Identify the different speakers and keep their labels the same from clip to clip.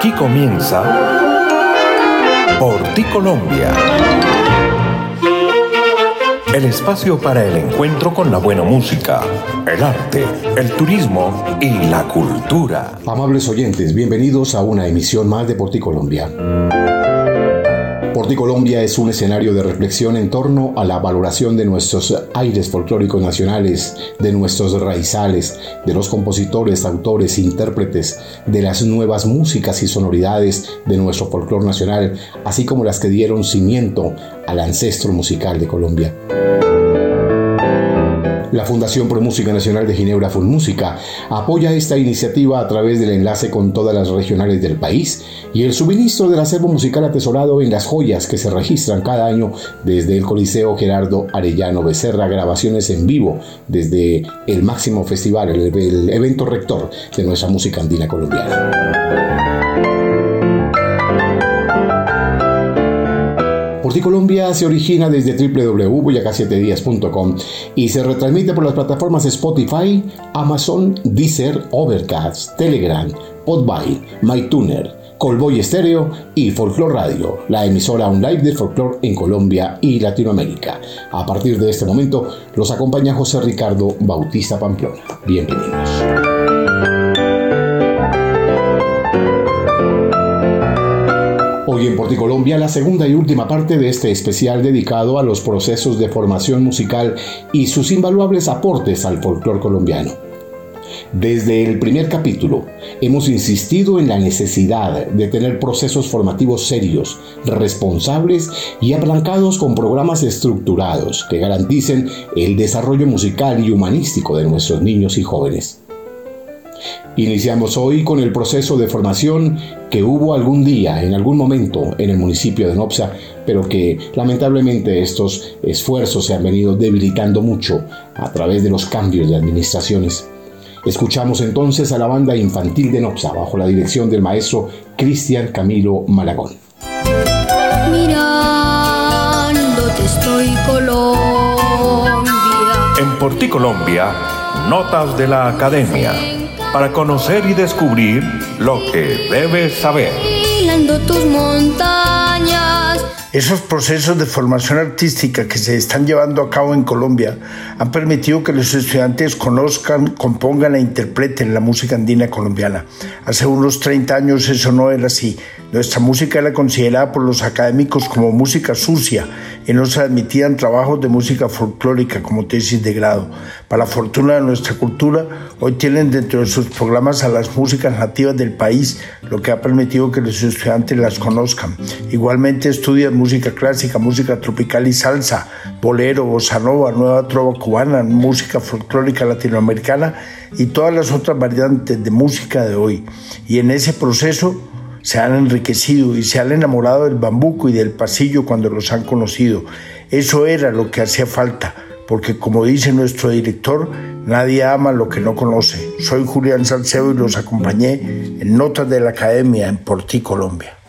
Speaker 1: Aquí comienza Por ti Colombia. El espacio para el encuentro con la buena música, el arte, el turismo y la cultura.
Speaker 2: Amables oyentes, bienvenidos a una emisión más de Por ti Colombia. Porti Colombia es un escenario de reflexión en torno a la valoración de nuestros aires folclóricos nacionales, de nuestros raizales, de los compositores, autores, intérpretes, de las nuevas músicas y sonoridades de nuestro folclor nacional, así como las que dieron cimiento al ancestro musical de Colombia. La Fundación Pro Música Nacional de Ginebra Música apoya esta iniciativa a través del enlace con todas las regionales del país y el suministro del acervo musical atesorado en las joyas que se registran cada año desde el Coliseo Gerardo Arellano Becerra, grabaciones en vivo desde el máximo festival, el, el evento rector de nuestra música andina colombiana. Colombia se origina desde www.boyacá7días.com y se retransmite por las plataformas Spotify, Amazon, Deezer, Overcast, Telegram, Podbay, MyTuner, Colboy Estéreo y Folklore Radio, la emisora online de folklore en Colombia y Latinoamérica. A partir de este momento los acompaña José Ricardo Bautista Pamplona. Bienvenidos. Hoy en Porticolombia la segunda y última parte de este especial dedicado a los procesos de formación musical y sus invaluables aportes al folclore colombiano. Desde el primer capítulo hemos insistido en la necesidad de tener procesos formativos serios, responsables y aplancados con programas estructurados que garanticen el desarrollo musical y humanístico de nuestros niños y jóvenes. Iniciamos hoy con el proceso de formación que hubo algún día, en algún momento, en el municipio de Nopsa, pero que lamentablemente estos esfuerzos se han venido debilitando mucho a través de los cambios de administraciones. Escuchamos entonces a la banda infantil de Nopsa bajo la dirección del maestro Cristian Camilo Malagón.
Speaker 3: Mirándote estoy Colombia.
Speaker 1: En Porti Colombia, notas de la academia para conocer y descubrir lo que debes saber.
Speaker 3: tus montañas.
Speaker 4: Esos procesos de formación artística que se están llevando a cabo en Colombia han permitido que los estudiantes conozcan, compongan e interpreten la música andina colombiana. Hace unos 30 años eso no era así. Nuestra música era considerada por los académicos como música sucia no se admitían trabajos de música folclórica como tesis de grado. Para la fortuna de nuestra cultura, hoy tienen dentro de sus programas a las músicas nativas del país, lo que ha permitido que los estudiantes las conozcan. Igualmente estudian música clásica, música tropical y salsa, bolero, bossa nova, nueva trova cubana, música folclórica latinoamericana y todas las otras variantes de música de hoy. Y en ese proceso se han enriquecido y se han enamorado del bambuco y del pasillo cuando los han conocido. Eso era lo que hacía falta, porque como dice nuestro director, nadie ama lo que no conoce. Soy Julián Salcedo y los acompañé en Notas de la Academia en Porti, Colombia.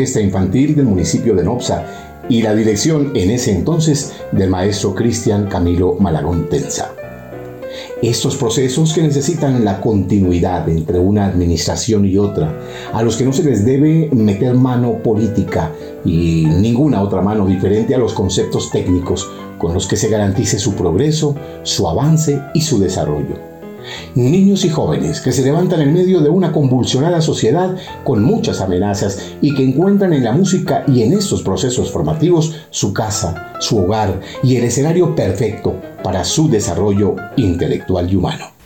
Speaker 2: Orquesta infantil del municipio de Nopsa y la dirección en ese entonces del maestro Cristian Camilo Malagón Tenza. Estos procesos que necesitan la continuidad entre una administración y otra, a los que no se les debe meter mano política y ninguna otra mano diferente a los conceptos técnicos con los que se garantice su progreso, su avance y su desarrollo niños y jóvenes que se levantan en medio de una convulsionada sociedad con muchas amenazas y que encuentran en la música y en estos procesos formativos su casa, su hogar y el escenario perfecto para su desarrollo intelectual y humano.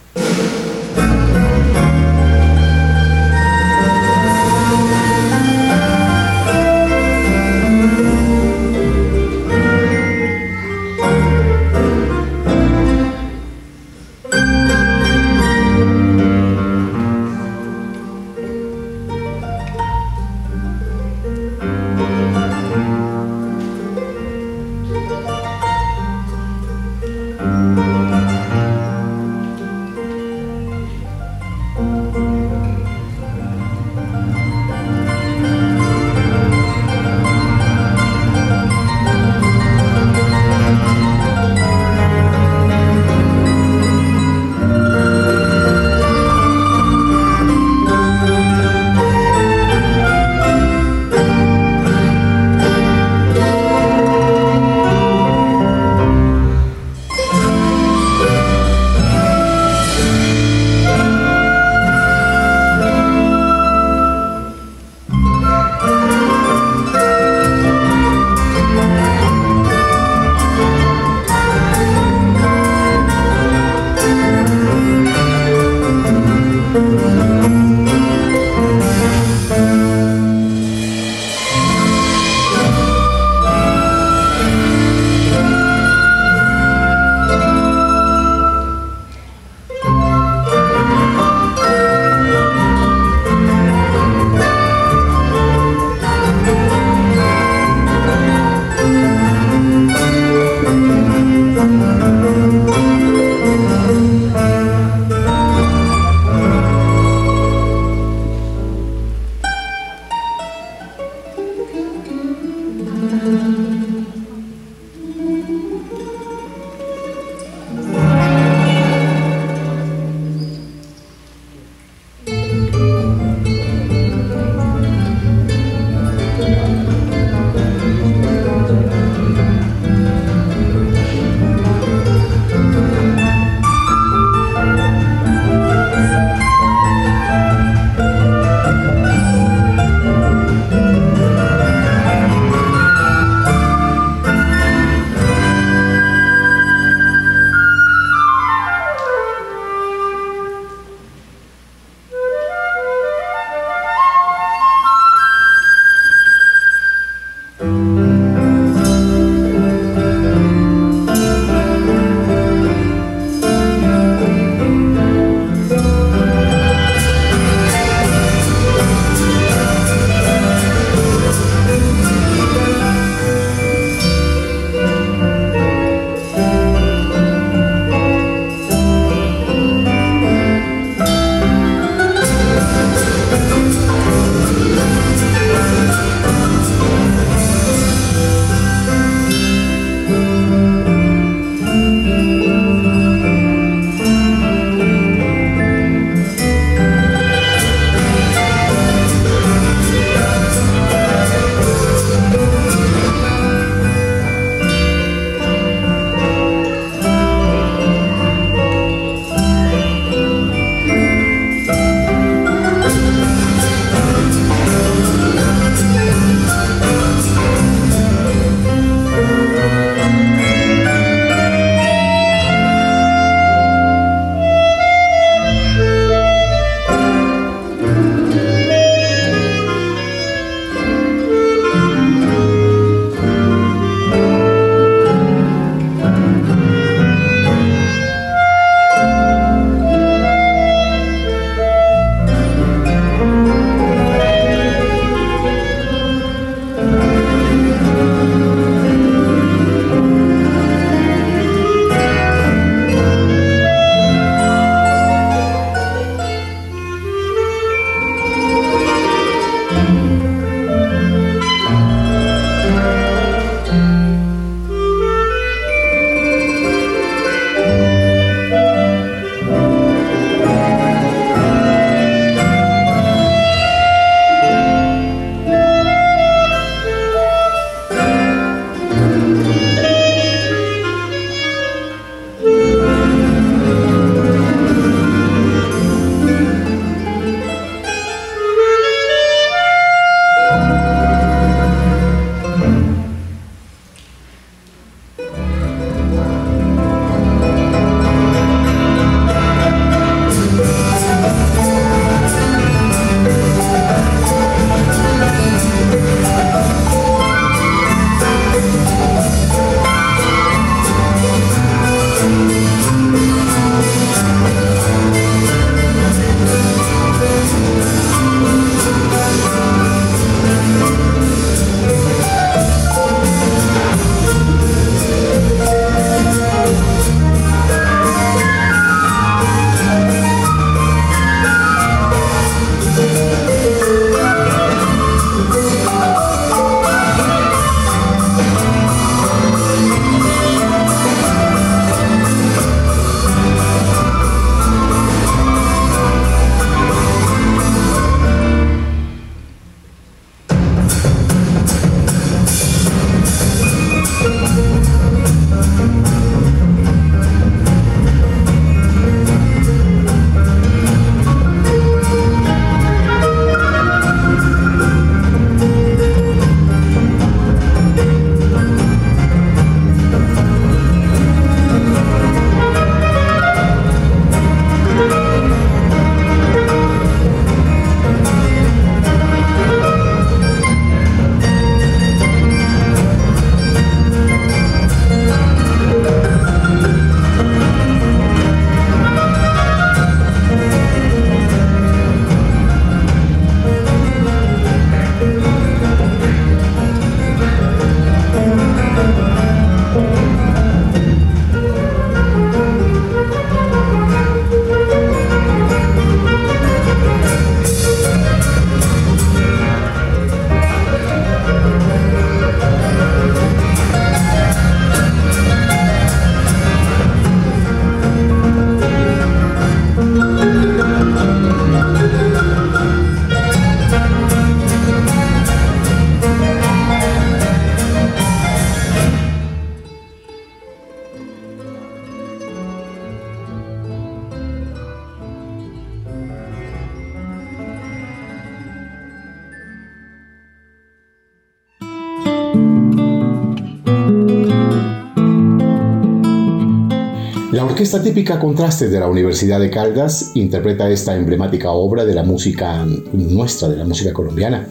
Speaker 2: Orquesta Típica Contrastes de la Universidad de Caldas interpreta esta emblemática obra de la música nuestra, de la música colombiana.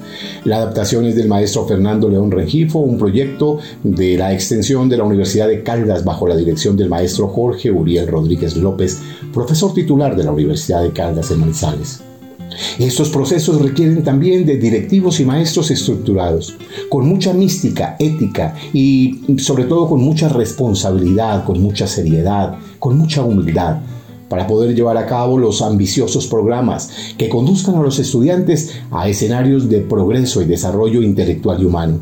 Speaker 2: La adaptación es del maestro Fernando León Rengifo, un proyecto de la extensión de la Universidad de Caldas bajo la dirección del maestro Jorge Uriel Rodríguez López, profesor titular de la Universidad de Caldas en Manizales. Estos procesos requieren también de directivos y maestros estructurados, con mucha mística, ética y sobre todo con mucha responsabilidad, con mucha seriedad, con mucha humildad, para poder llevar a cabo los ambiciosos programas que conduzcan a los estudiantes a escenarios de progreso y desarrollo intelectual y humano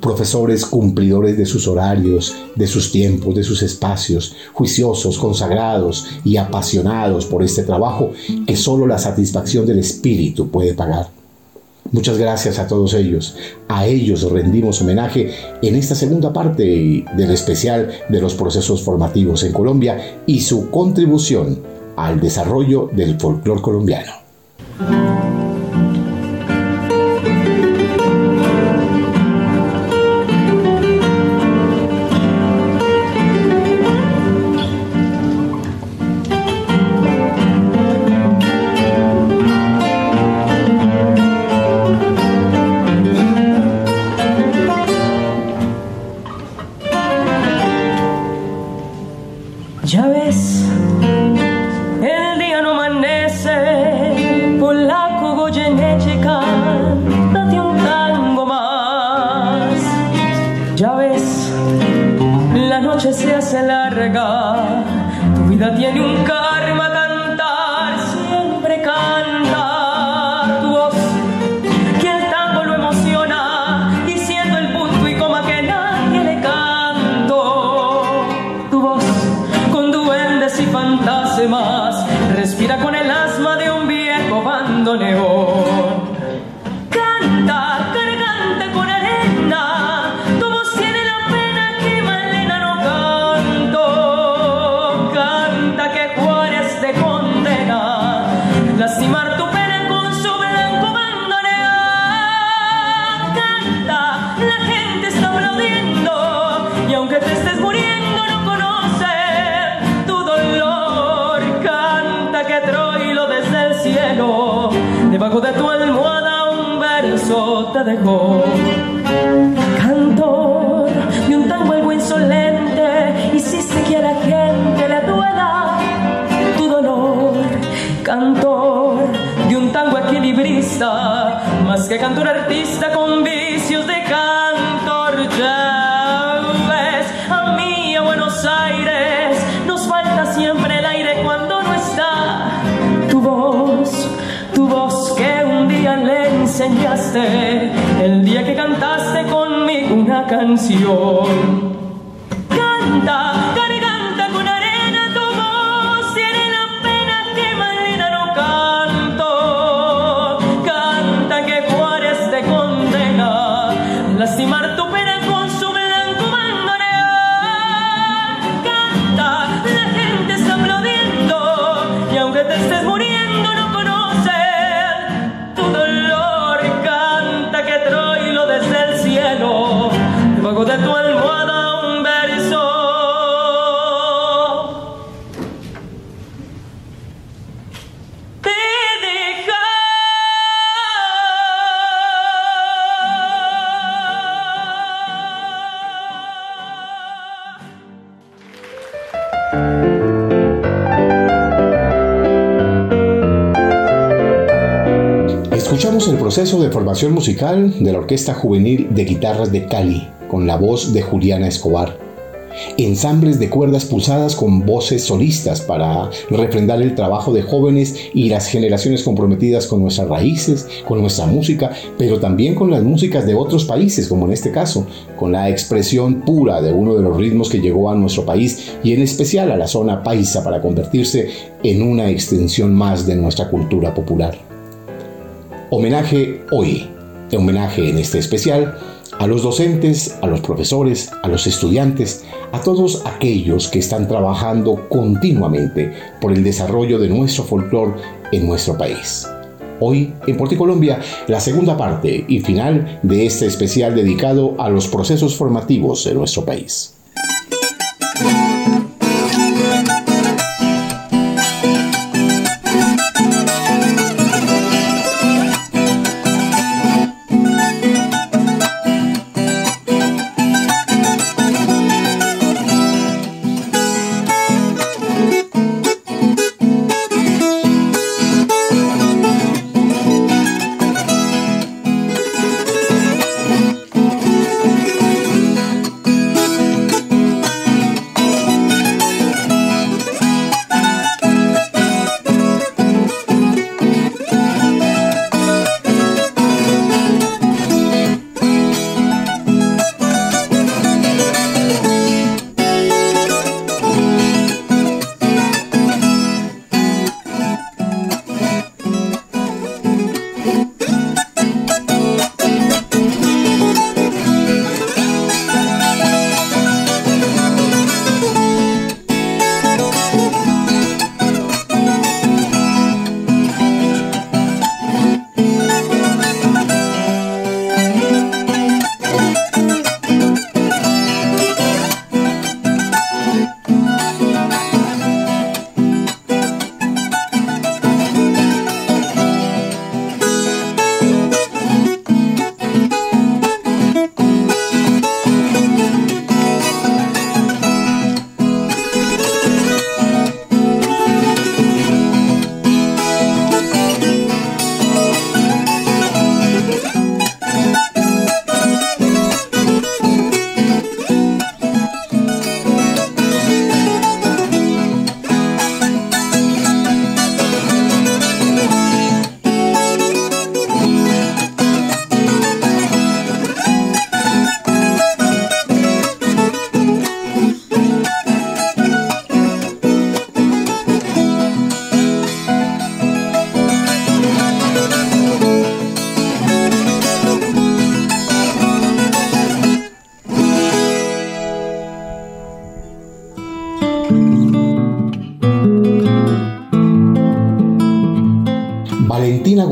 Speaker 2: profesores cumplidores de sus horarios, de sus tiempos, de sus espacios, juiciosos, consagrados y apasionados por este trabajo que solo la satisfacción del espíritu puede pagar. Muchas gracias a todos ellos. A ellos rendimos homenaje en esta segunda parte del especial de los procesos formativos en Colombia y su contribución al desarrollo del folclore colombiano.
Speaker 5: Cantor de un tango equilibrista, más que cantor artista con vicios de cantor. Ya ves, a mí a Buenos Aires nos falta siempre el aire cuando no está tu voz, tu voz que un día le enseñaste el día que cantaste conmigo una canción.
Speaker 2: Proceso de formación musical de la Orquesta Juvenil de Guitarras de Cali, con la voz de Juliana Escobar. Ensambles de cuerdas pulsadas con voces solistas para refrendar el trabajo de jóvenes y las generaciones comprometidas con nuestras raíces, con nuestra música, pero también con las músicas de otros países, como en este caso, con la expresión pura de uno de los ritmos que llegó a nuestro país y en especial a la zona paisa para convertirse en una extensión más de nuestra cultura popular. Homenaje hoy, homenaje en este especial a los docentes, a los profesores, a los estudiantes, a todos aquellos que están trabajando continuamente por el desarrollo de nuestro folclore en nuestro país. Hoy en Porticolombia, la segunda parte y final de este especial dedicado a los procesos formativos de nuestro país.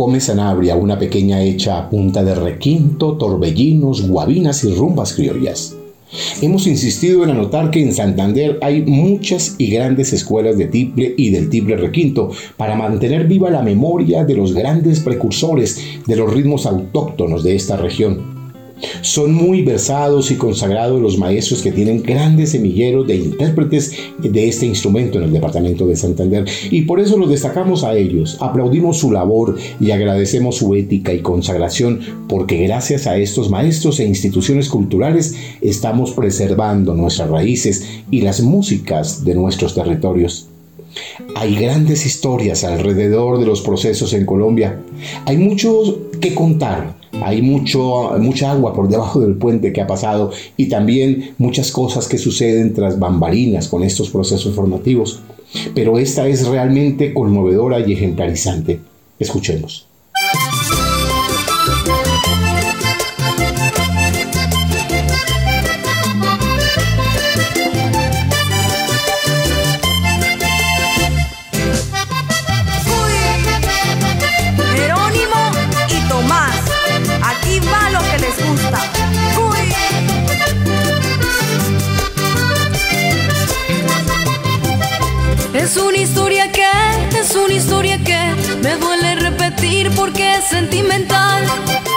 Speaker 2: Gómez Sanabria, una pequeña hecha a punta de requinto, torbellinos, guabinas y rumbas criollas. Hemos insistido en anotar que en Santander hay muchas y grandes escuelas de tiple y del tiple requinto para mantener viva la memoria de los grandes precursores de los ritmos autóctonos de esta región. Son muy versados y consagrados los maestros que tienen grandes semilleros de intérpretes de este instrumento en el departamento de Santander y por eso los destacamos a ellos, aplaudimos su labor y agradecemos su ética y consagración porque gracias a estos maestros e instituciones culturales estamos preservando nuestras raíces y las músicas de nuestros territorios. Hay grandes historias alrededor de los procesos en Colombia. Hay mucho que contar hay mucho, mucha agua por debajo del puente que ha pasado y también muchas cosas que suceden tras bambalinas con estos procesos formativos. Pero esta es realmente conmovedora y ejemplarizante. Escuchemos.
Speaker 3: Sentimental.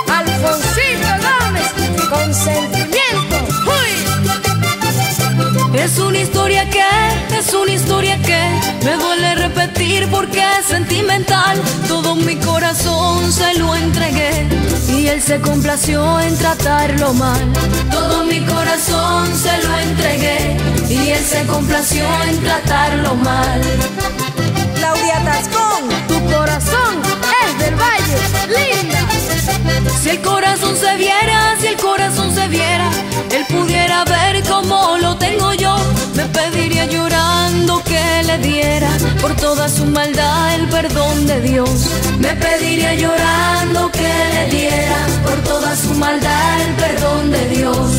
Speaker 6: Alfonsito Gómez, con sentimiento.
Speaker 3: Es una historia que, es una historia que me duele repetir porque es sentimental. Todo mi corazón se lo entregué y él se complació en tratarlo mal. Todo mi corazón se lo entregué y él se complació en tratarlo mal.
Speaker 6: Claudia Tascón, tu corazón es del valle, linda.
Speaker 3: Si el corazón se viera, si el corazón se viera, él pudiera ver cómo lo tengo yo. Me pediría llorando que le diera por toda su maldad el perdón de Dios. Me pediría llorando que le diera por toda su maldad el perdón de Dios.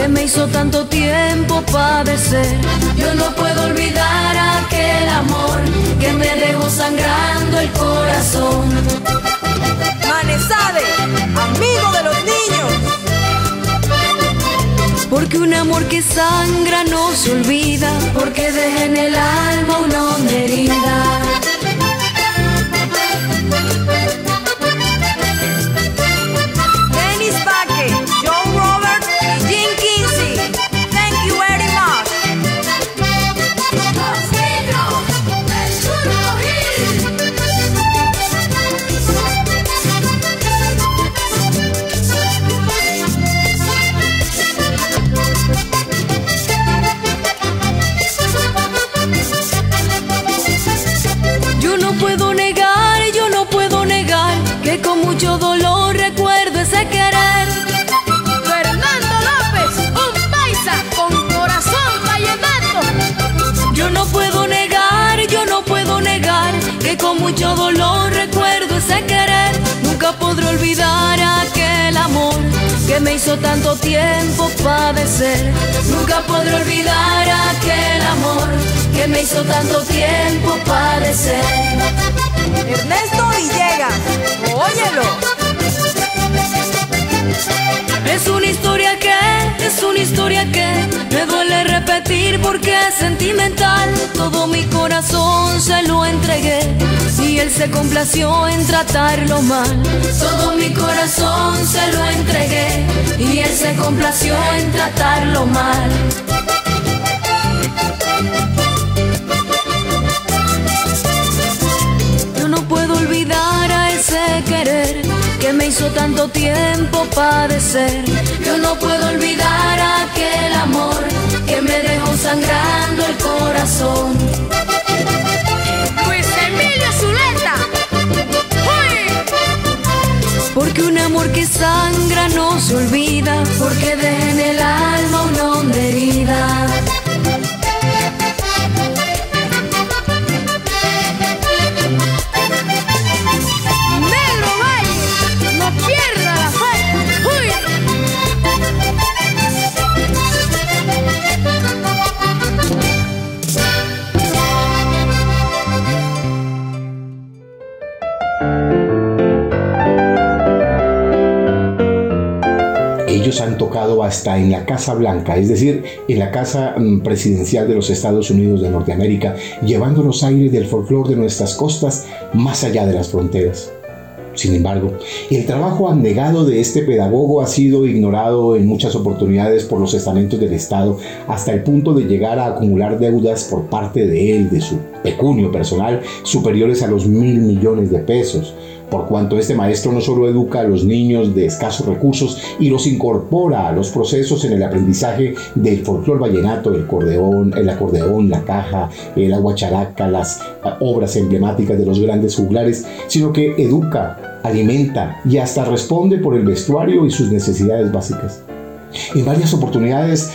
Speaker 3: Que me hizo tanto tiempo padecer. Yo no puedo olvidar aquel amor que me dejó sangrando el corazón.
Speaker 6: Manesade, amigo de los niños.
Speaker 3: Porque un amor que sangra no se olvida, porque deja en el alma una herida. Que me hizo tanto tiempo padecer. Nunca podré olvidar aquel amor que me hizo tanto tiempo padecer.
Speaker 6: Ernesto Villegas, óyelo.
Speaker 3: Es una historia que, es una historia que me duele repetir porque sentimental. Todo mi corazón se lo entregué y él se complació en tratarlo mal. Todo mi corazón se lo entregué y él se complació en tratarlo mal. Yo no puedo olvidar a ese querer que me hizo tanto tiempo padecer. Yo no puedo olvidar aquel amor que me dejó sangrando el corazón.
Speaker 6: Luis Emilio Zuleta.
Speaker 3: Porque un amor que sangra no se olvida, porque deja en el alma una honda herida.
Speaker 2: Ellos han tocado hasta en la Casa Blanca, es decir, en la Casa mm, Presidencial de los Estados Unidos de Norteamérica, llevando los aires del folclore de nuestras costas más allá de las fronteras. Sin embargo, el trabajo abnegado de este pedagogo ha sido ignorado en muchas oportunidades por los estamentos del Estado hasta el punto de llegar a acumular deudas por parte de él, de su pecunio personal, superiores a los mil millones de pesos, por cuanto este maestro no solo educa a los niños de escasos recursos y los incorpora a los procesos en el aprendizaje del folclor vallenato, el acordeón, el acordeón, la caja, el aguacharaca, las obras emblemáticas de los grandes juglares, sino que educa, alimenta y hasta responde por el vestuario y sus necesidades básicas. En varias oportunidades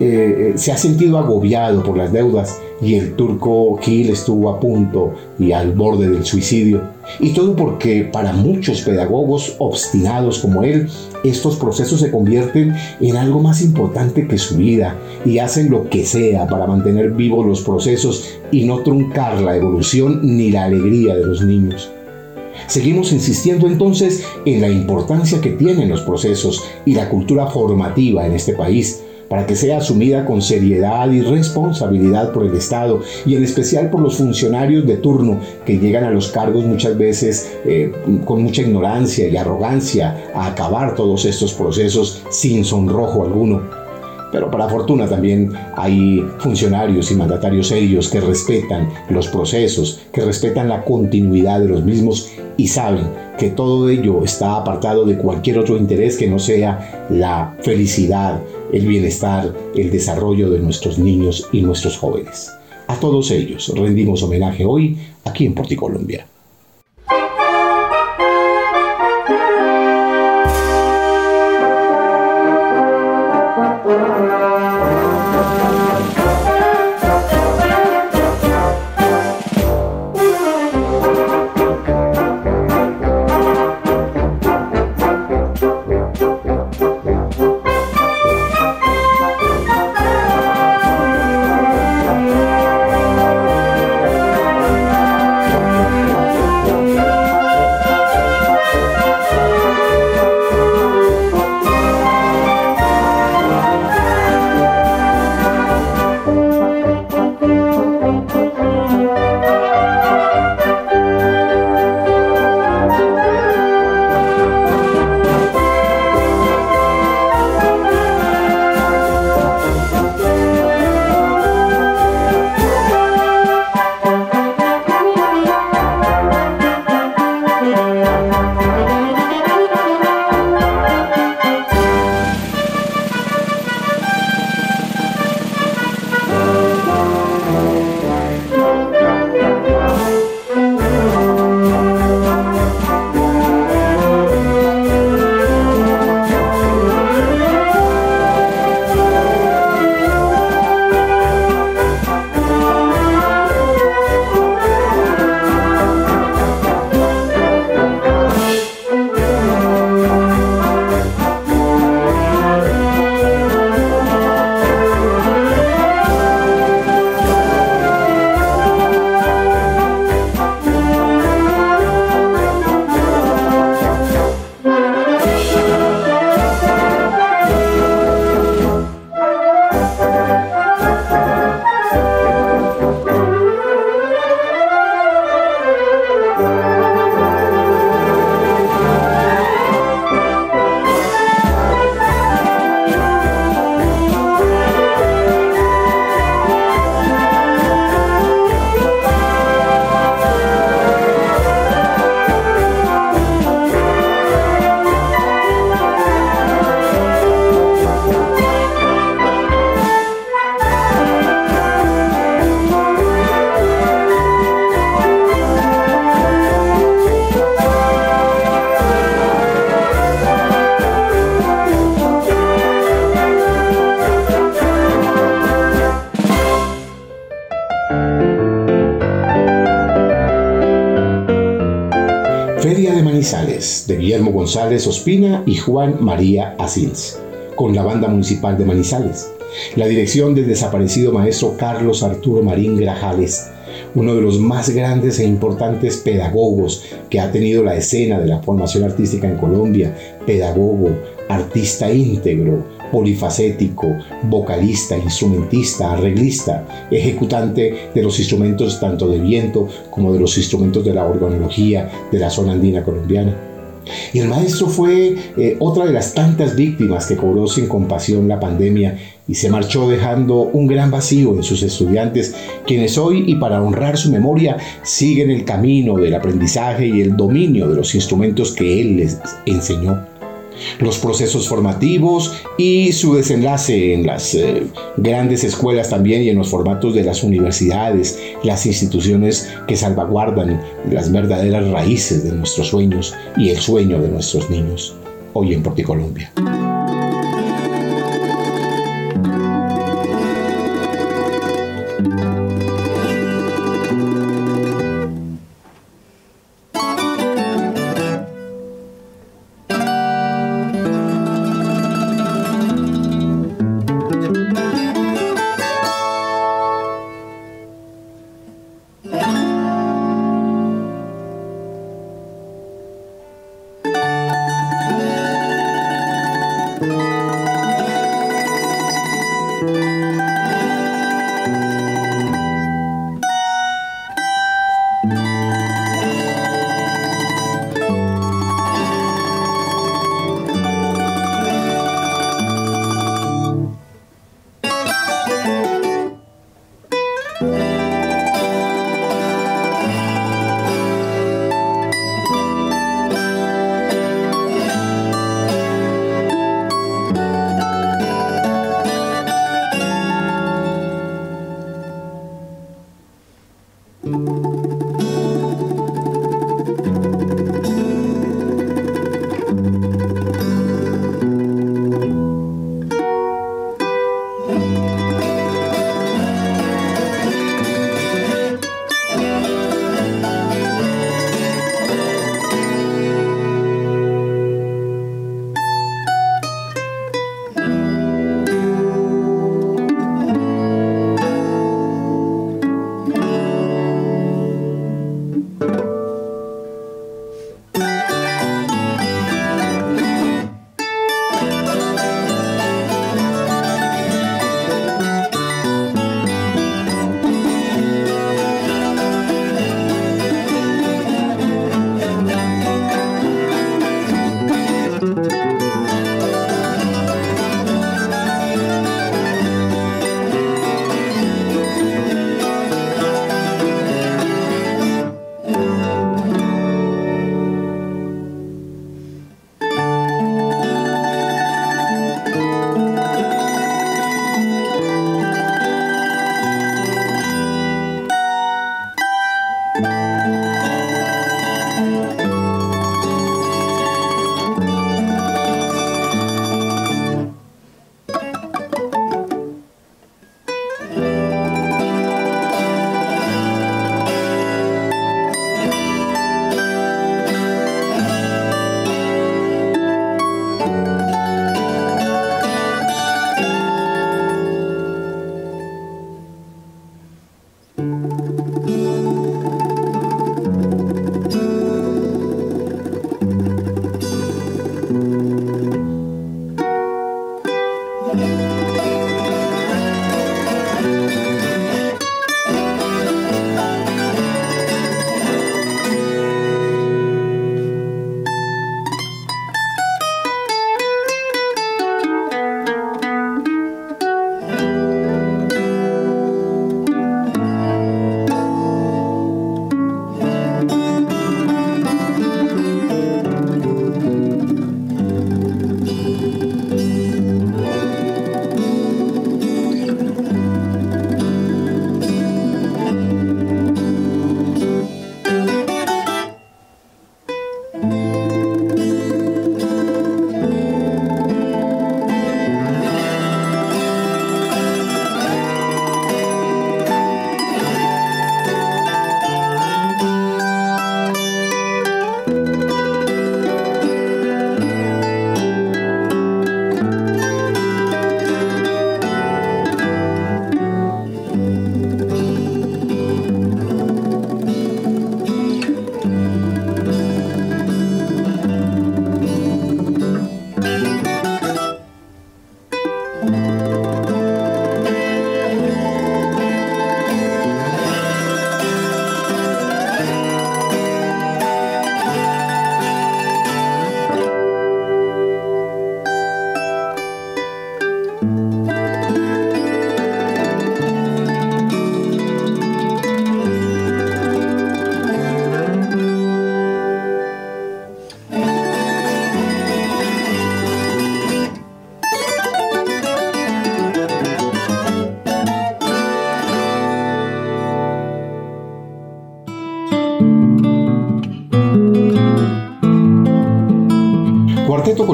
Speaker 2: eh, se ha sentido agobiado por las deudas y el turco Gil estuvo a punto y al borde del suicidio. Y todo porque para muchos pedagogos obstinados como él, estos procesos se convierten en algo más importante que su vida y hacen lo que sea para mantener vivos los procesos y no truncar la evolución ni la alegría de los niños. Seguimos insistiendo entonces en la importancia que tienen los procesos y la cultura formativa en este país para que sea asumida con seriedad y responsabilidad por el Estado y en especial por los funcionarios de turno que llegan a los cargos muchas veces eh, con mucha ignorancia y arrogancia a acabar todos estos procesos sin sonrojo alguno. Pero para fortuna también hay funcionarios y mandatarios serios que respetan los procesos, que respetan la continuidad de los mismos y saben que todo ello está apartado de cualquier otro interés que no sea la felicidad, el bienestar, el desarrollo de nuestros niños y nuestros jóvenes. A todos ellos rendimos homenaje hoy aquí en Porticolombia. González Ospina y Juan María Asins, con la Banda Municipal de Manizales. La dirección del desaparecido maestro Carlos Arturo Marín Grajales, uno de los más grandes e importantes pedagogos que ha tenido la escena de la formación artística en Colombia, pedagogo, artista íntegro, polifacético, vocalista, instrumentista, arreglista, ejecutante de los instrumentos tanto de viento como de los instrumentos de la organología de la zona andina colombiana. Y el maestro fue eh, otra de las tantas víctimas que cobró sin compasión la pandemia y se marchó dejando un gran vacío en sus estudiantes, quienes hoy y para honrar su memoria siguen el camino del aprendizaje y el dominio de los instrumentos que él les enseñó los procesos formativos y su desenlace en las eh, grandes escuelas también y en los formatos de las universidades, las instituciones que salvaguardan las verdaderas raíces de nuestros sueños y el sueño de nuestros niños, hoy en Porticolombia. Cuarteto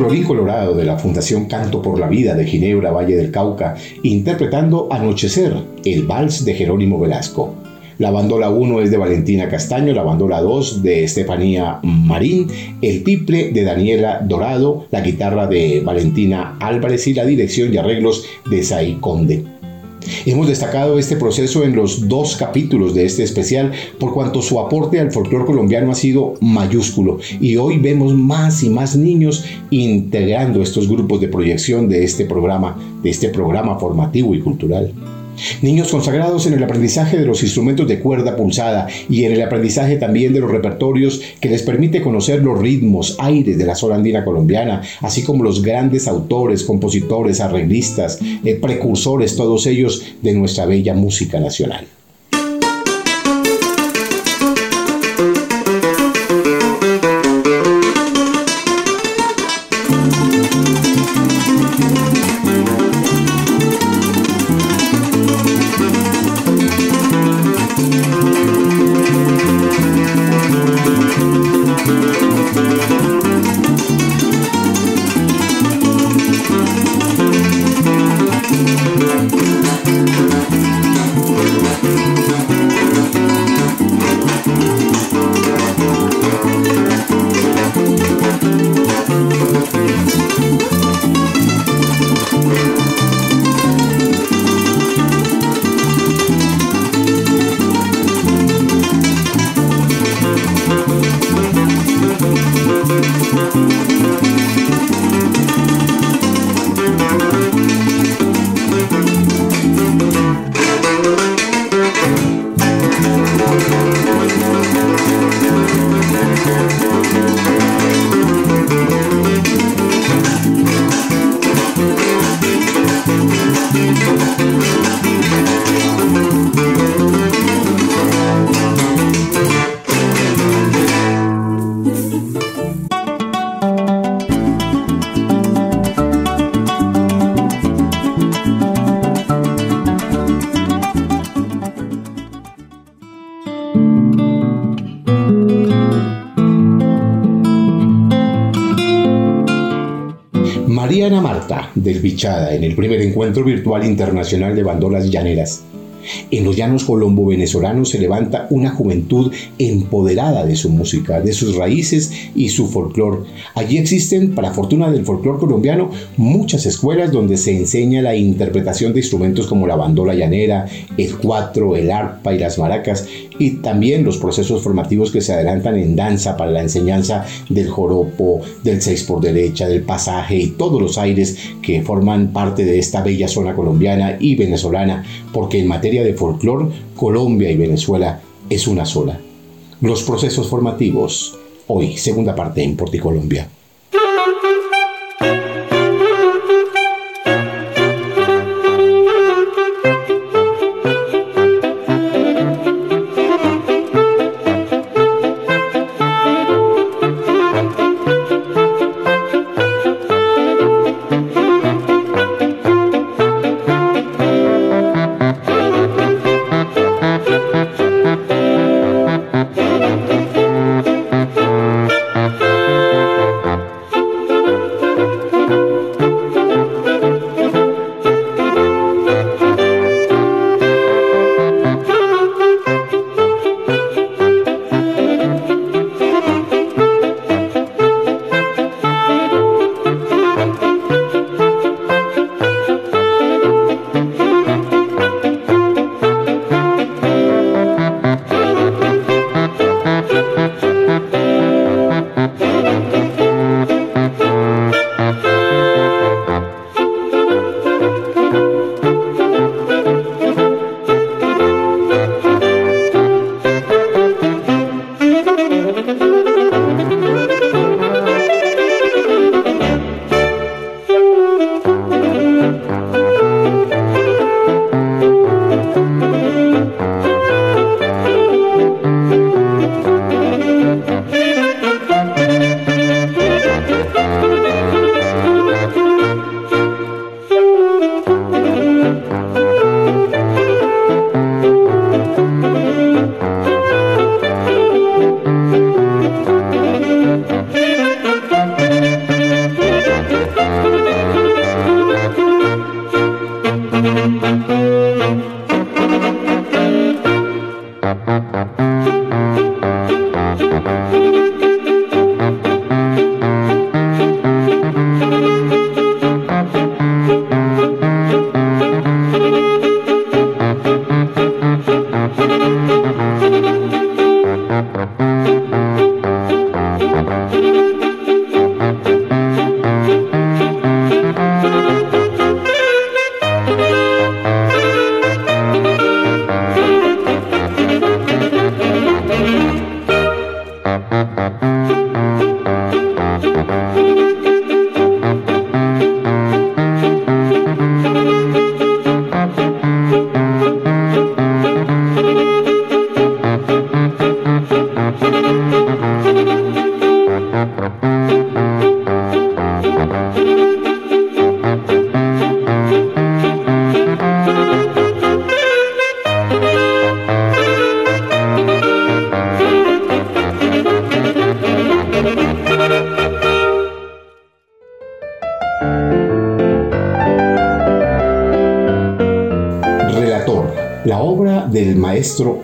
Speaker 2: Colorín Colorado de la Fundación Canto por la Vida de Ginebra, Valle del Cauca, interpretando Anochecer, el vals de Jerónimo Velasco. La bandola 1 es de Valentina Castaño, la bandola 2 de Estefanía Marín, el tiple de Daniela Dorado, la guitarra de Valentina Álvarez y la dirección y arreglos de Sai Conde. Hemos destacado este proceso en los dos capítulos de este especial por cuanto su aporte al folclore colombiano ha sido mayúsculo y hoy vemos más y más niños integrando estos grupos de proyección de este programa, de este programa formativo y cultural. Niños consagrados en el aprendizaje de los instrumentos de cuerda pulsada y en el aprendizaje también de los repertorios que les permite conocer los ritmos, aires de la zona andina colombiana, así como los grandes autores, compositores, arreglistas, eh, precursores, todos ellos de nuestra bella música nacional. En el primer encuentro virtual internacional de bandolas llaneras. En los llanos colombo-venezolanos se levanta una juventud empoderada de su música, de sus raíces y su folclore. Allí existen, para fortuna del folclore colombiano, muchas escuelas donde se enseña la interpretación de instrumentos como la bandola llanera, el cuatro, el arpa y las maracas, y también los procesos formativos que se adelantan en danza para la enseñanza del joropo, del seis por derecha, del pasaje y todos los aires que forman parte de esta bella zona colombiana y venezolana, porque en materia de folclore, Colombia y Venezuela es una sola. Los procesos formativos, hoy, segunda parte en Porticolombia.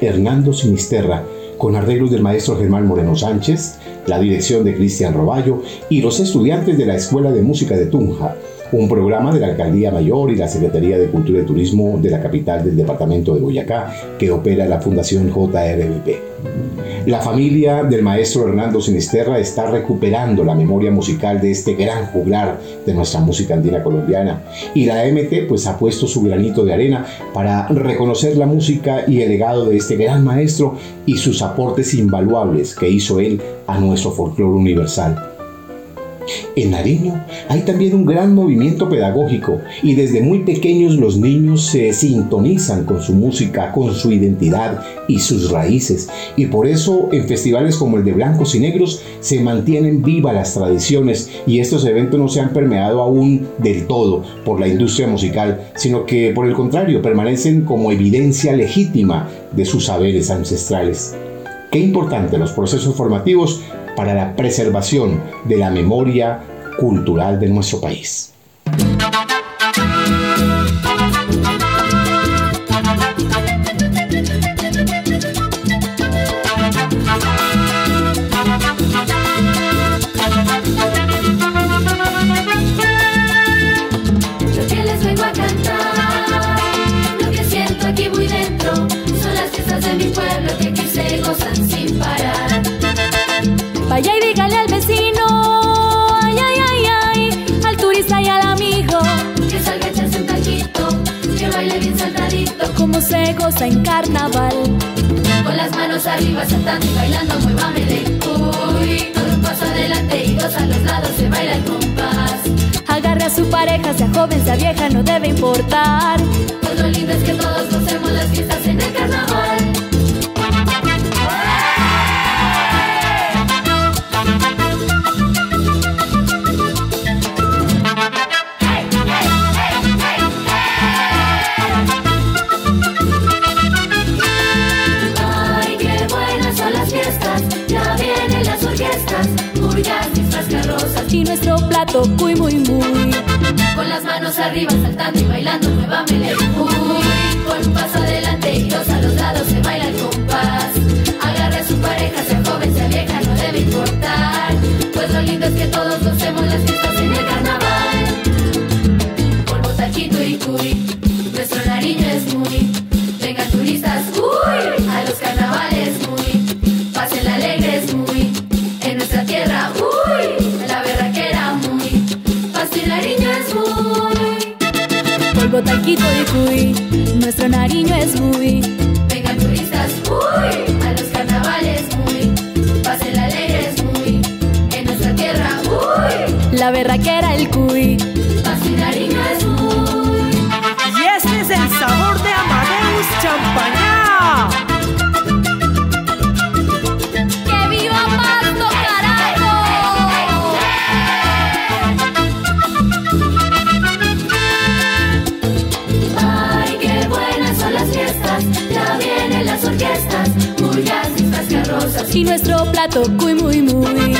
Speaker 2: Hernando Sinisterra, con arreglos del maestro Germán Moreno Sánchez, la dirección de Cristian Roballo y los estudiantes de la Escuela de Música de Tunja, un programa de la Alcaldía Mayor y la Secretaría de Cultura y Turismo de la capital del departamento de Boyacá que opera la Fundación JRBP. La familia del maestro Hernando Sinisterra está recuperando la memoria musical de este gran juglar de nuestra música andina colombiana y la MT pues ha puesto su granito de arena para reconocer la música y el legado de este gran maestro y sus aportes invaluables que hizo él a nuestro folclore universal. En Nariño hay también un gran movimiento pedagógico y desde muy pequeños los niños se sintonizan con su música, con su identidad y sus raíces. Y por eso en festivales como el de Blancos y Negros se mantienen vivas las tradiciones y estos eventos no se han permeado aún del todo por la industria musical, sino que por el contrario permanecen como evidencia legítima de sus saberes ancestrales. Qué importante los procesos formativos para la preservación de la memoria cultural de nuestro país.
Speaker 5: Cómo se goza en carnaval.
Speaker 7: con las manos arriba saltando y bailando, muévamele. Uy, con un paso adelante y dos a los lados se baila el compás.
Speaker 5: Agarre a su pareja, sea joven, sea vieja, no debe importar.
Speaker 7: Pues lo lindo es que todos gocemos las fiestas en el carnaval.
Speaker 5: Y nuestro plato cuy muy muy.
Speaker 7: con las manos arriba saltando y bailando, muévamele. Uy, con un paso adelante y dos a los lados se baila el compás. Agarre a su pareja, sea joven, sea vieja, no debe importar, pues lo lindo es que todos gocemos las fiestas en el carnaval. Polvo, taquito y cuy, nuestro nariño es muy.
Speaker 5: Polvo taquito y cuy, nuestro nariño es muy.
Speaker 7: Vengan turistas, uy, a los carnavales muy. Pasen alegres muy, en nuestra tierra, uy.
Speaker 5: La berraquera el cuy.
Speaker 6: Y
Speaker 5: nuestro plato cuy muy muy.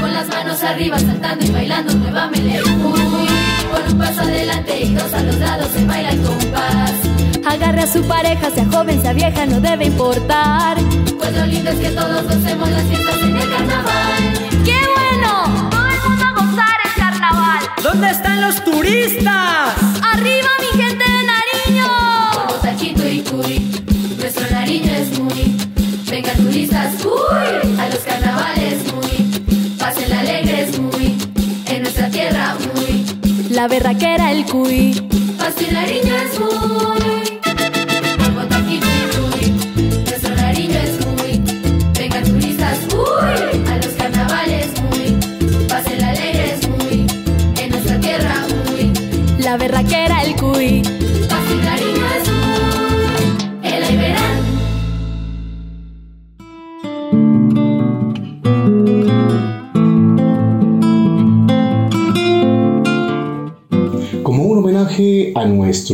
Speaker 7: con las manos arriba saltando y bailando, muévamele, uy, con un paso adelante y dos a los lados se baila el compás,
Speaker 5: Agarre a su pareja, sea joven, sea vieja, no debe importar.
Speaker 7: pues lo lindo es que todos gocemos las fiestas en el carnaval,
Speaker 5: ¡Qué bueno! Todo el mundo a gozar el carnaval.
Speaker 6: ¿Dónde están los turistas?
Speaker 5: ¡Arriba mi gente de Nariño!
Speaker 7: polvo, taquito y cuy, nuestro nariño es muy, turistas, uy, a los carnavales muy, pasen alegres muy, en nuestra tierra muy,
Speaker 5: La berraquera el cuy.
Speaker 7: Pasen nariño es muy,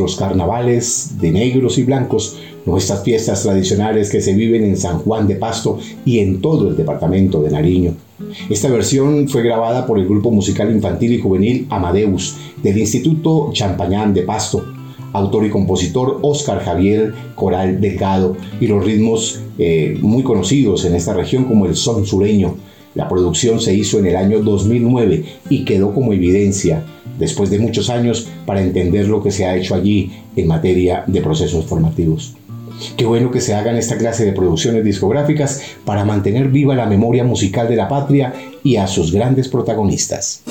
Speaker 2: nuestros carnavales de negros y blancos, nuestras fiestas tradicionales que se viven en San Juan de Pasto y en todo el departamento de Nariño. Esta versión fue grabada por el grupo musical infantil y juvenil Amadeus del Instituto Champañán de Pasto, autor y compositor Oscar Javier Coral Delgado y los ritmos eh, muy conocidos en esta región como el son sureño. La producción se hizo en el año 2009 y quedó como evidencia después de muchos años para entender lo que se ha hecho allí en materia de procesos formativos. Qué bueno que se hagan esta clase de producciones discográficas para mantener viva la memoria musical de la patria y a sus grandes protagonistas.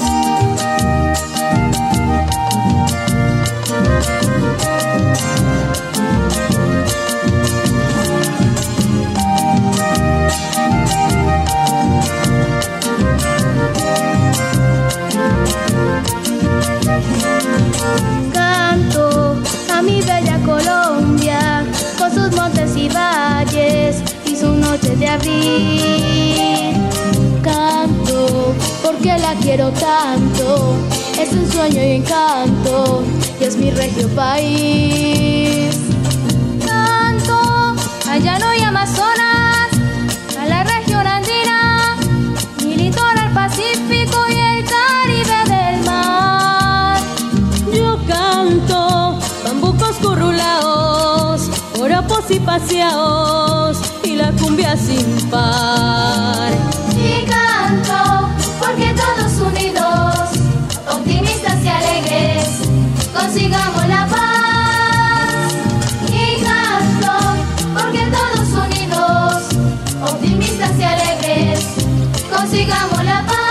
Speaker 8: Y encanto, y es mi regio país. Tanto, allá no hay Amazonas, a la región andina, mi litoral pacífico y el Caribe del mar.
Speaker 5: Yo canto, bambucos currulaos, oropos y paseaos, y la cumbia sin par.
Speaker 8: Consigamos la paz. Y canto, porque todos unidos, optimistas y alegres, consigamos la paz.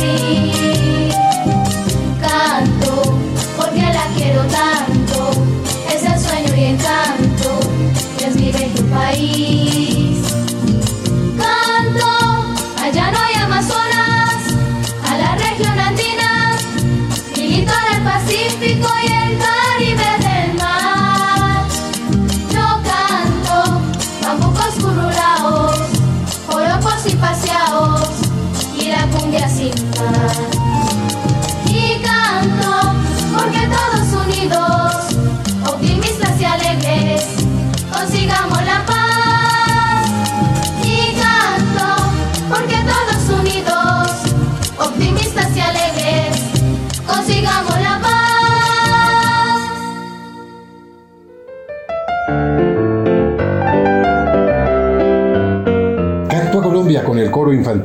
Speaker 8: me.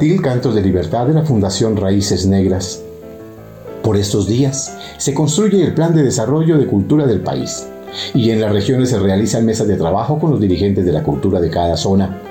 Speaker 2: Infantil Cantos de Libertad de la Fundación Raíces Negras. Por estos días se construye el Plan de Desarrollo de Cultura del país y en las regiones se realizan mesas de trabajo con los dirigentes de la cultura de cada zona.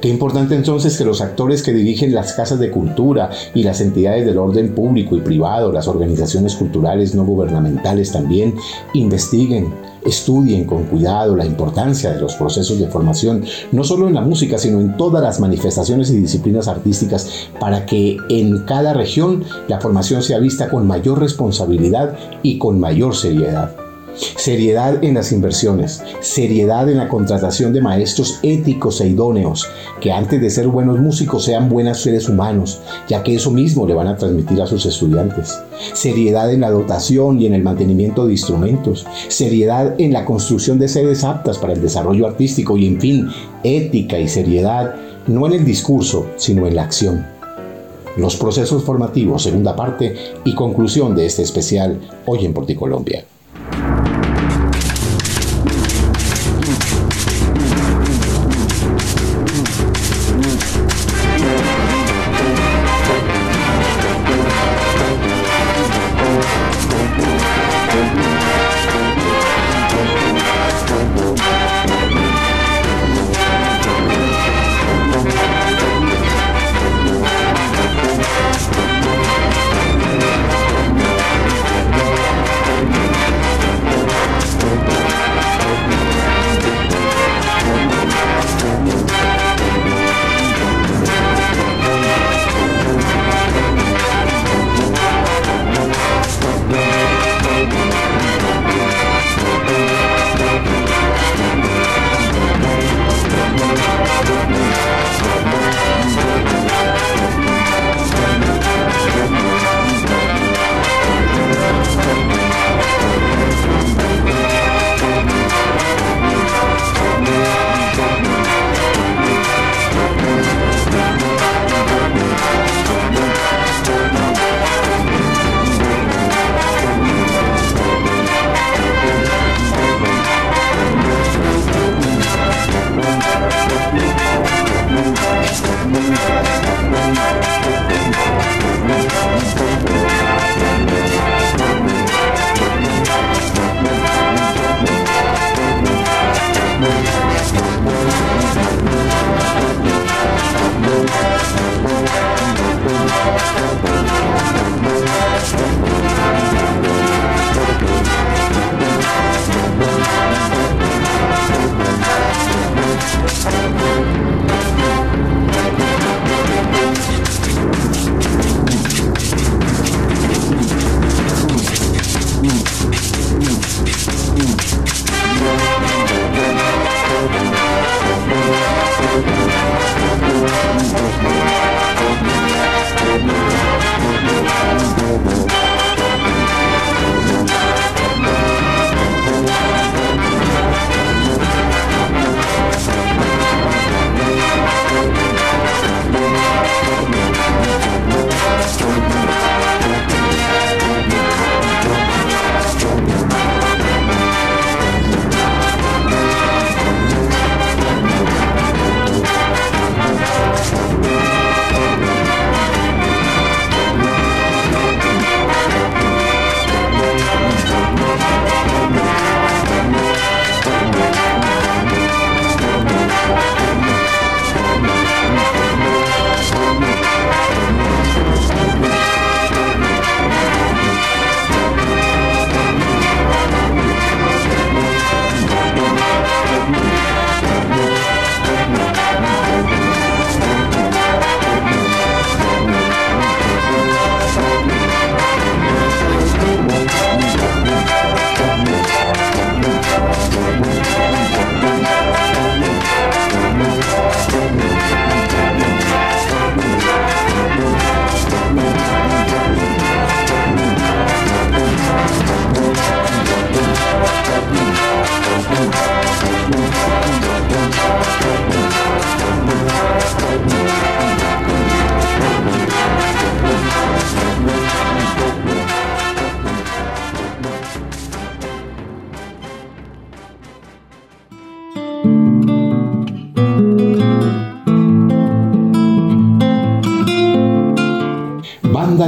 Speaker 2: Qué importante entonces que los actores que dirigen las casas de cultura y las entidades del orden público y privado, las organizaciones culturales no gubernamentales también, investiguen, Estudien con cuidado la importancia de los procesos de formación, no solo en la música, sino en todas las manifestaciones y disciplinas artísticas, para que en cada región la formación sea vista con mayor responsabilidad y con mayor seriedad. Seriedad en las inversiones, seriedad en la contratación de maestros éticos e idóneos, que antes de ser buenos músicos sean buenos seres humanos, ya que eso mismo le van a transmitir a sus estudiantes. Seriedad en la dotación y en el mantenimiento de instrumentos, seriedad en la construcción de sedes aptas para el desarrollo artístico y en fin, ética y seriedad, no en el discurso, sino en la acción. Los procesos formativos, segunda parte y conclusión de este especial Hoy en Porticolombia.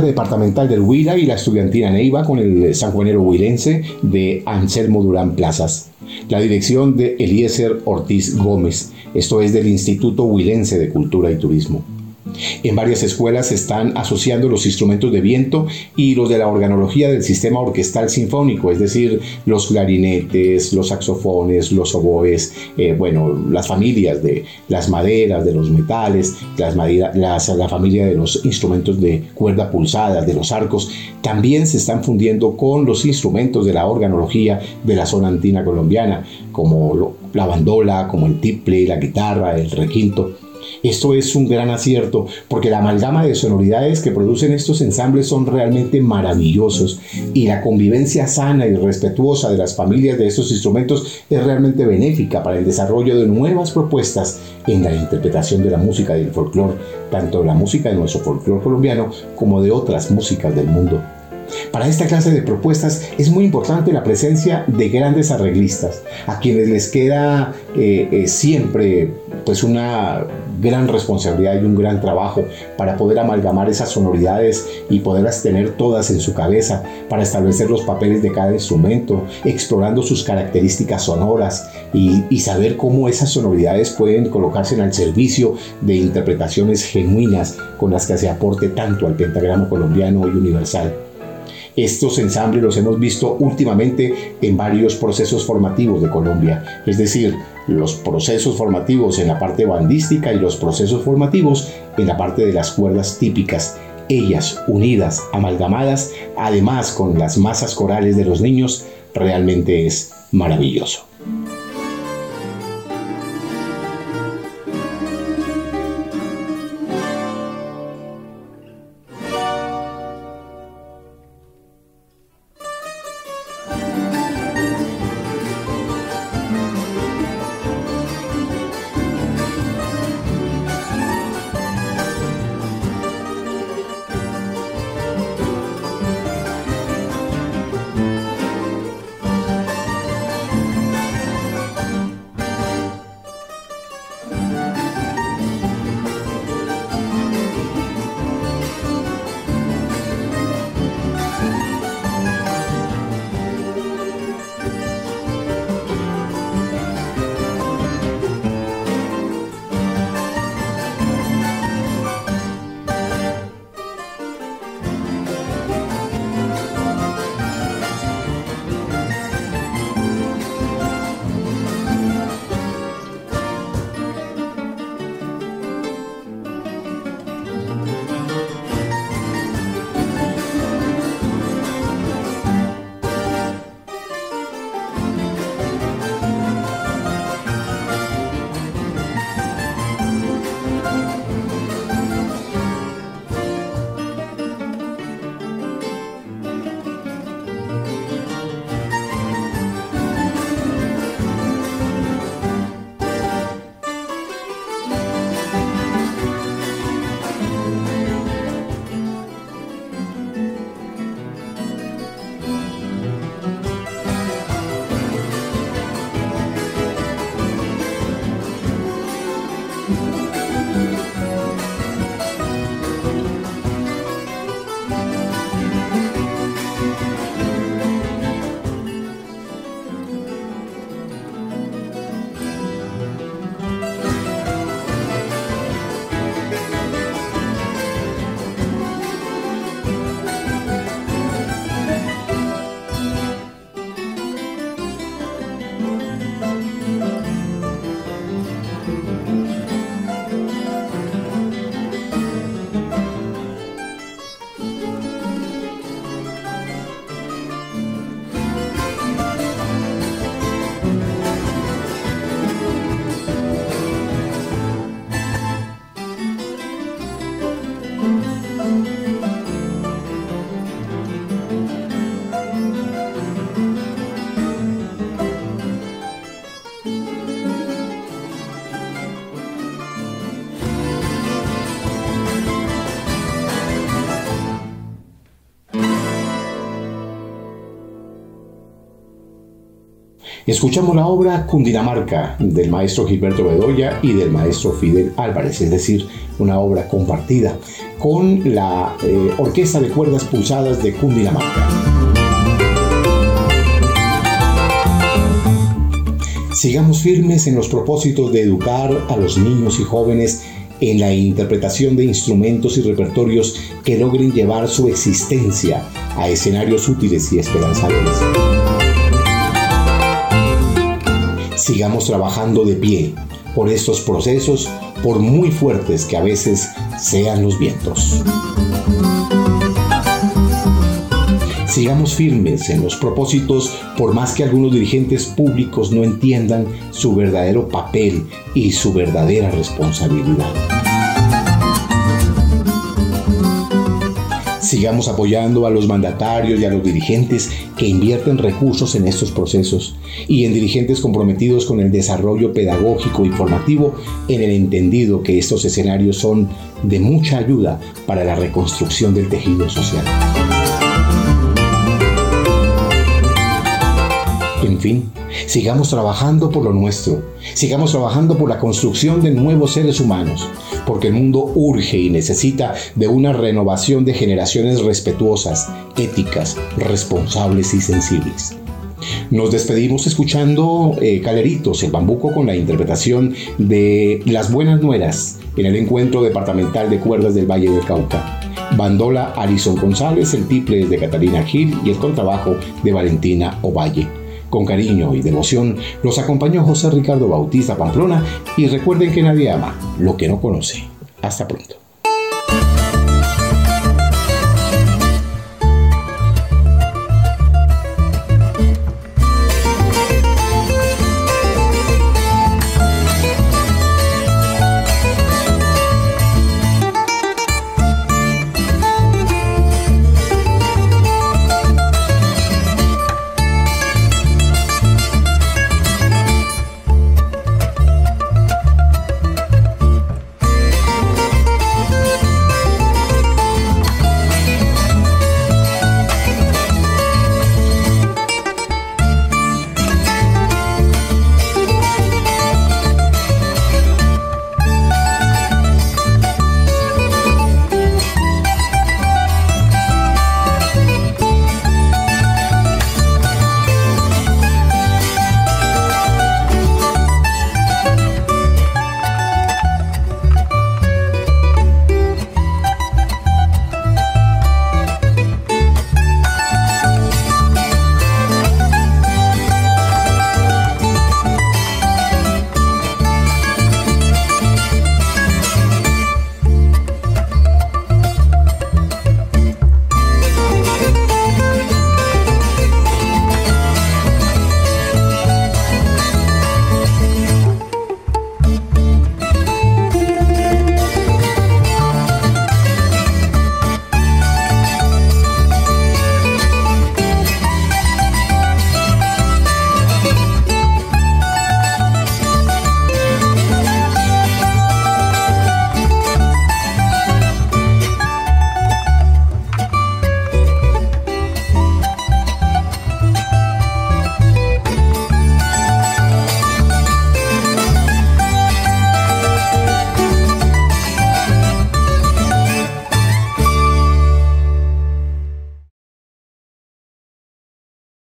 Speaker 2: Departamental del Huila y la estudiantina Neiva con el sanjuanero huilense de Anselmo Durán Plazas. La dirección de Eliezer Ortiz Gómez, esto es del Instituto Huilense de Cultura y Turismo. En varias escuelas se están asociando los instrumentos de viento y los de la organología del sistema orquestal sinfónico, es decir, los clarinetes, los saxofones, los oboes, eh, bueno, las familias de las maderas, de los metales, las la familia de los instrumentos de cuerda pulsada, de los arcos, también se están fundiendo con los instrumentos de la organología de la zona andina colombiana, como la bandola, como el tiple, la guitarra, el requinto. Esto es un gran acierto porque la amalgama de sonoridades que producen estos ensambles son realmente maravillosos y la convivencia sana y respetuosa de las familias de estos instrumentos es realmente benéfica para el desarrollo de nuevas propuestas en la interpretación de la música del folclore, tanto la música de nuestro folclore colombiano como de otras músicas del mundo. Para esta clase de propuestas es muy importante la presencia de grandes arreglistas, a quienes les queda eh, eh, siempre pues una gran responsabilidad y un gran trabajo para poder amalgamar esas sonoridades y poderlas tener todas en su cabeza, para establecer los papeles de cada instrumento, explorando sus características sonoras y, y saber cómo esas sonoridades pueden colocarse en el servicio de interpretaciones genuinas con las que se aporte tanto al pentagrama colombiano y universal. Estos ensambles los hemos visto últimamente en varios procesos formativos de Colombia, es decir, los procesos formativos en la parte bandística y los procesos formativos en la parte de las cuerdas típicas, ellas unidas, amalgamadas, además con las masas corales de los niños, realmente es maravilloso. Escuchamos la obra Cundinamarca del maestro Gilberto Bedoya y del maestro Fidel Álvarez, es decir, una obra compartida con la eh, Orquesta de Cuerdas Pulsadas de Cundinamarca. Sigamos firmes en los propósitos de educar a los niños y jóvenes en la interpretación de instrumentos y repertorios que logren llevar su existencia a escenarios útiles y esperanzadores. Sigamos trabajando de pie por estos procesos, por muy fuertes que a veces sean los vientos. Sigamos firmes en los propósitos por más que algunos dirigentes públicos no entiendan su verdadero papel y su verdadera responsabilidad. Sigamos apoyando a los mandatarios y a los dirigentes que invierten recursos en estos procesos y en dirigentes comprometidos con el desarrollo pedagógico y formativo en el entendido que estos escenarios son de mucha ayuda para la reconstrucción del tejido social. En fin, sigamos trabajando por lo nuestro, sigamos trabajando por la construcción de nuevos seres humanos, porque el mundo urge y necesita de una renovación de generaciones respetuosas, éticas, responsables y sensibles. Nos despedimos escuchando eh, Caleritos, el bambuco, con la interpretación de Las Buenas Nueras en el encuentro departamental de cuerdas del Valle del Cauca. Bandola Alison González, el tiple de Catalina Gil y el contrabajo de Valentina Ovalle. Con cariño y devoción los acompañó José Ricardo Bautista Pamplona y recuerden que nadie ama lo que no conoce. Hasta pronto.